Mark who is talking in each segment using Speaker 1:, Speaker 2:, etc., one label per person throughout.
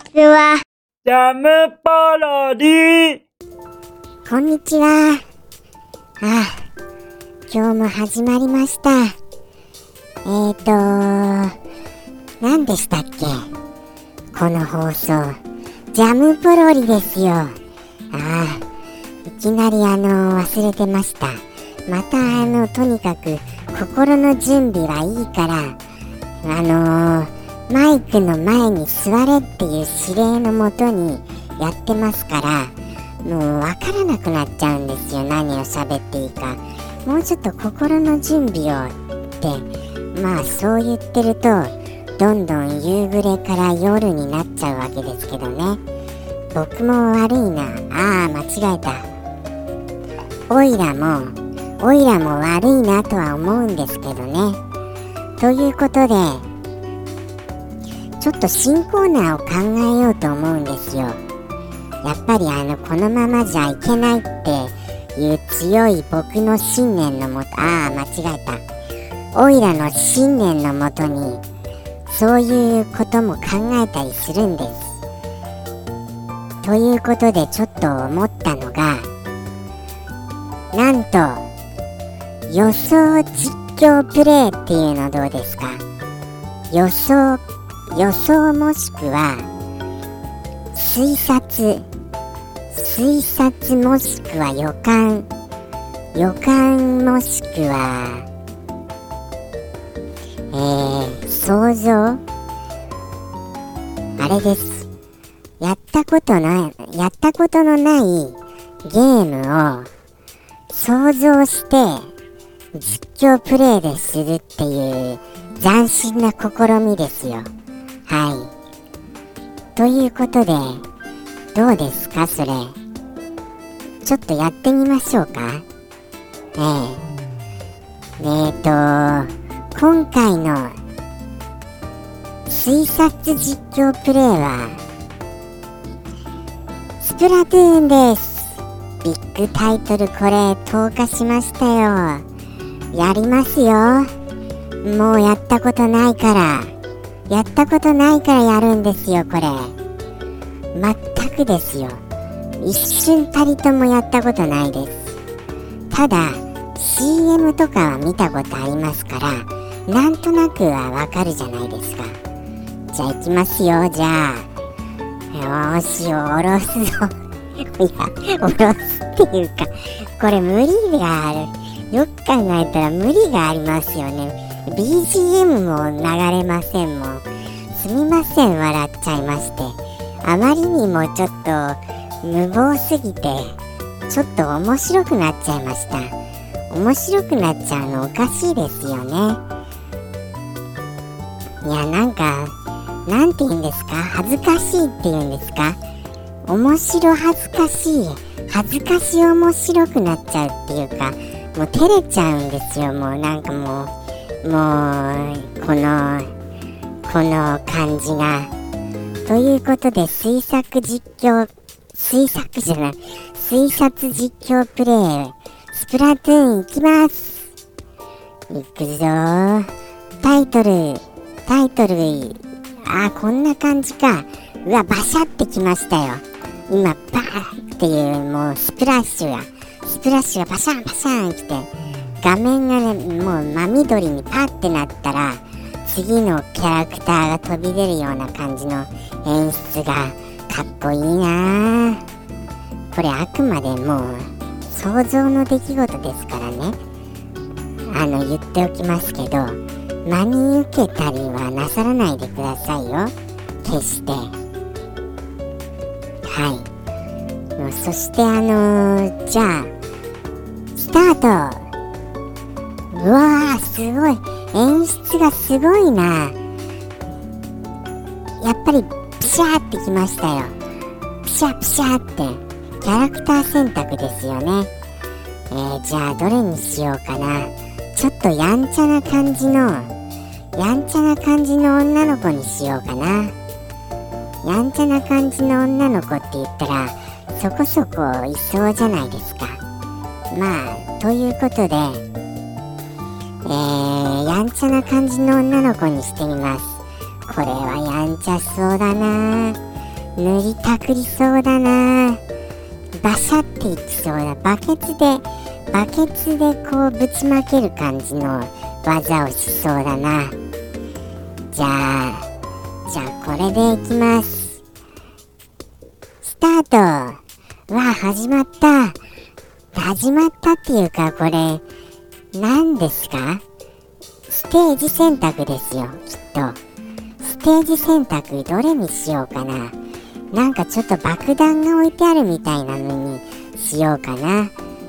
Speaker 1: ちは。
Speaker 2: ジャムパロディ
Speaker 3: こんにちは。ああ、今日も始まりました。えーと、何でしたっけ？この放送。ジャムポロリですよ。ああ、いきなりあの、忘れてました。またあの、とにかく、心の準備はいいから、あのーマイクの前に座れっていう指令のもとにやってますから、もうわからなくなっちゃうんですよ。何を喋っていいか。もうちょっと心の準備をって、まあそう言ってると、どんどん夕暮れから夜になっちゃうわけですけどね。僕も悪いな。ああ、間違えた。オイラも、オイラも悪いなとは思うんですけどね。ということで、ちょっと新コーナーを考えようと思うんですよ。やっぱりあの、このままじゃいけないっていう強い僕の信念のもと、ああ、間違えた。オイラの信念のもとに、そういうことも考えたりするんです。ということでちょっと思ったのが、なんと、予想実況プレイっていうのどうですか？予想予想もしくは推察。推察もしくは予感。予感もしくはえー、想像。あれです。やったことないやったことのないゲームを想像して実況プレイでするっていう斬新な試みですよ。はい。ということで、どうですか、それ。ちょっとやってみましょうか。えええー、と、今回の推察実況プレイは、スプラトゥーンです。ビッグタイトルこれ投下しましたよ。やりますよ。もうやったことないから。やったことないからやるんですよ、これ。全くですよ。一瞬たりともやったことないです。ただ、CM とかは見たことありますから、なんとなくはわかるじゃないですか。じゃあ行きますよ、じゃあ。よーし、おろすぞ。いや、おろすっていうか、これ無理がある。よく考えたら無理がありますよね。BGM も流れませんもん。すみません、笑っちゃいまして。あまりにもちょっと無謀すぎて、ちょっと面白くなっちゃいました。面白くなっちゃうのおかしいですよね。いや、なんか、なんて言うんですか？恥ずかしいって言うんですか？面白恥ずかしい。恥ずかしい面白くなっちゃうっていうか、もう照れちゃうんですよ。もうなんかもう、もう、この、この感じが。ということで、推察実況、推察じゃない、推察実況プレイ、スプラトゥーンいきます。いくぞー。タイトル、タイトル、あー、こんな感じか。うわ、バシャってきましたよ。今、バーっていう、もうスプラッシュが、スプラッシュがバシャンバシャン来て、画面がね、もう真緑にパッてなったら、次のキャラクターが飛び出るような感じの演出がかっこいいな。これあくまでもう想像の出来事ですからね。あの言っておきますけど真に受けたりはなさらないでくださいよ。決して。はい。そしてあのー、じゃあスタート。うわーすごい。演出がすごいな。やっぱりピシャーってきましたよ。ピシャピシャーって。キャラクター選択ですよね。えー、じゃあどれにしようかな。ちょっとやんちゃな感じのやんちゃな感じの女の子にしようかな。やんちゃな感じの女の子って言ったらそこそこいそうじゃないですか。まあということでー、やんちゃな感じの女の子にしてみます。これはやんちゃそうだな。塗りたくりそうだな。バシャっていきそうだ。バケツでバケツでこうぶちまける感じの技をしそうだな。じゃあじゃあこれでいきます。スタート。わあ始まった。始まったっていうかこれ何ですか？ステージ選択ですよきっと。ステージ選択どれにしようかな。なんかちょっと爆弾が置いてあるみたいなのにしようかな。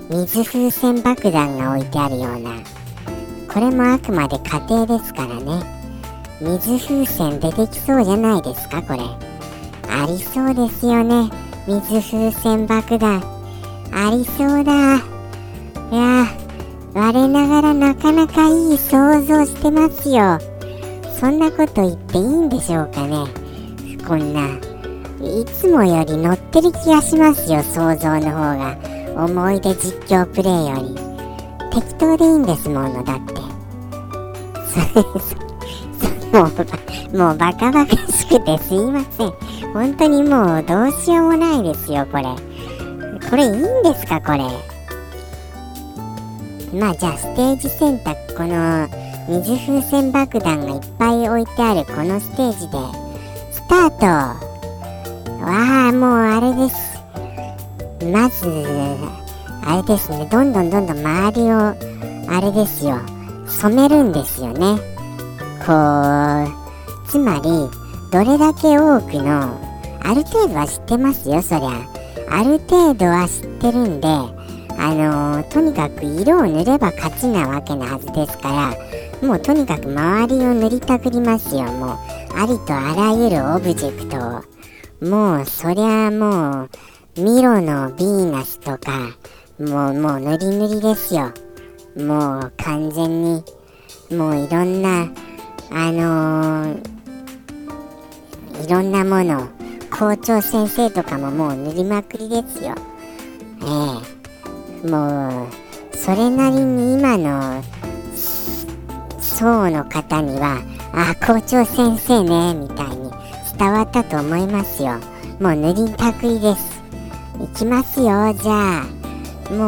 Speaker 3: 水風船爆弾が置いてあるような。これもあくまで家庭ですからね。水風船出てきそうじゃないですかこれ。ありそうですよね。水風船爆弾。ありそうだ。いや我ながらなかなかいい想像してますよ。そんなこと言っていいんでしょうかね。こんないつもより乗ってる気がしますよ想像の方が。思い出実況プレイより。適当でいいんですものだって。もうもうバカバカしくてすいません。本当にもうどうしようもないですよこれ。これいいんですかこれ。まあじゃあステージ選択この水風船爆弾がいっぱい置いてあるこのステージでスタートわあもうあれです。まずあれですね。どんどんどんどん周りをあれですよ。染めるんですよね。こうつまりどれだけ多くのある程度は知ってますよそりゃ。ある程度は知ってるんであのー、とにかく色を塗れば勝ちなわけなはずですからもうとにかく周りを塗りたくりますよ。もうありとあらゆるオブジェクトを。もうそりゃもうミロのヴィーナスとかもうもう塗り塗りですよ。もう完全にもういろんなあのー、いろんなもの校長先生とかももう塗りまくりですよ。ええ。もうそれなりに今の層の方にはあ校長先生ねみたいに伝わったと思いますよ。もう塗りたくりです。いきますよじゃあもう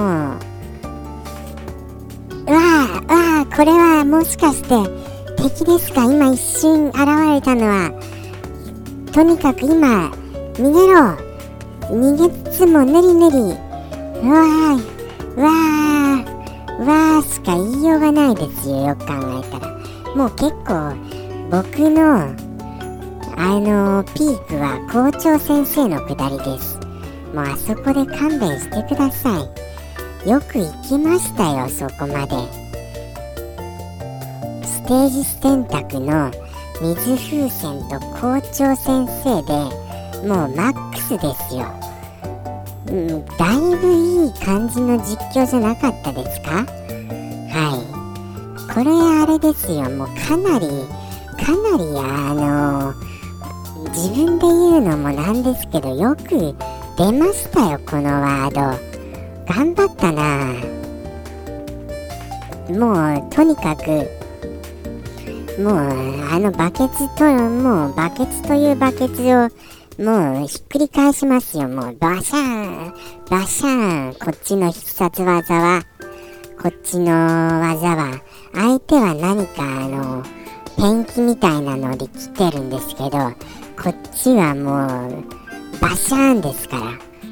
Speaker 3: わあわあこれはもしかして敵ですか？今一瞬現れたのは。とにかく今逃げろ。逃げつつもぬりぬり。うわー。わーわーしか言いようがないですよよく考えたら。もう結構僕のあのピークは校長先生のくだりです。もうあそこで勘弁してください。よく行きましたよそこまで。ステージ選択の水風船と校長先生でもうマックスですよ、うん、だいぶいい感じの実況じゃなかったですか？はい。これあれですよ。もうかなりかなりあの自分で言うのもなんですけどよく出ましたよこのワード。頑張ったな。もうとにかくもうあのバケツともうバケツというバケツをもうひっくり返しますよもうバシャーンバシャーンこっちの必殺技はこっちの技は相手は何かあのペンキみたいなので来てるんですけどこっちはもうバシャーンですか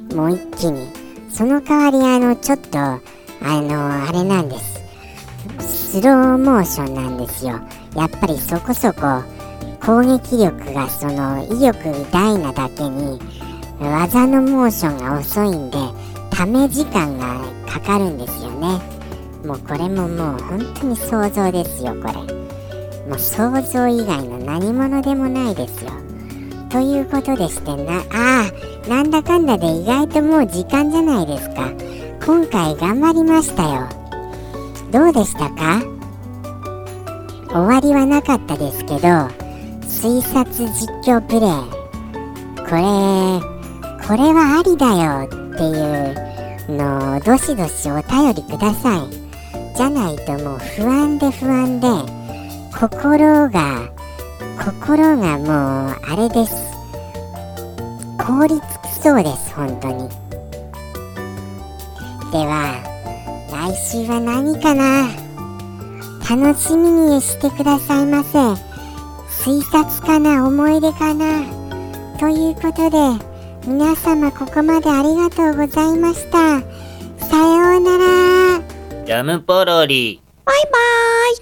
Speaker 3: らもう一気にその代わりあのちょっとあのあれなんです。スローモーションなんですよ。やっぱりそこそこ攻撃力がその威力大なだけに技のモーションが遅いんでため時間がかかるんですよね。もうこれももう本当に想像ですよこれ。もう想像以外の何者でもないですよ。ということでしてなああなんだかんだで意外ともう時間じゃないですか。今回頑張りましたよ。どうでしたか？終わりはなかったですけど推察実況プレイ。これこれはありだよっていうのをどしどしお便りください。じゃないともう不安で不安で心が心がもうあれです。凍りつきそうです本当に。では来週は何かな？楽しみにしてくださいませ。推察かな思い出かな。ということで皆様ここまでありがとうございました。さようなら。
Speaker 2: ジャムポロリ。
Speaker 1: バイバーイ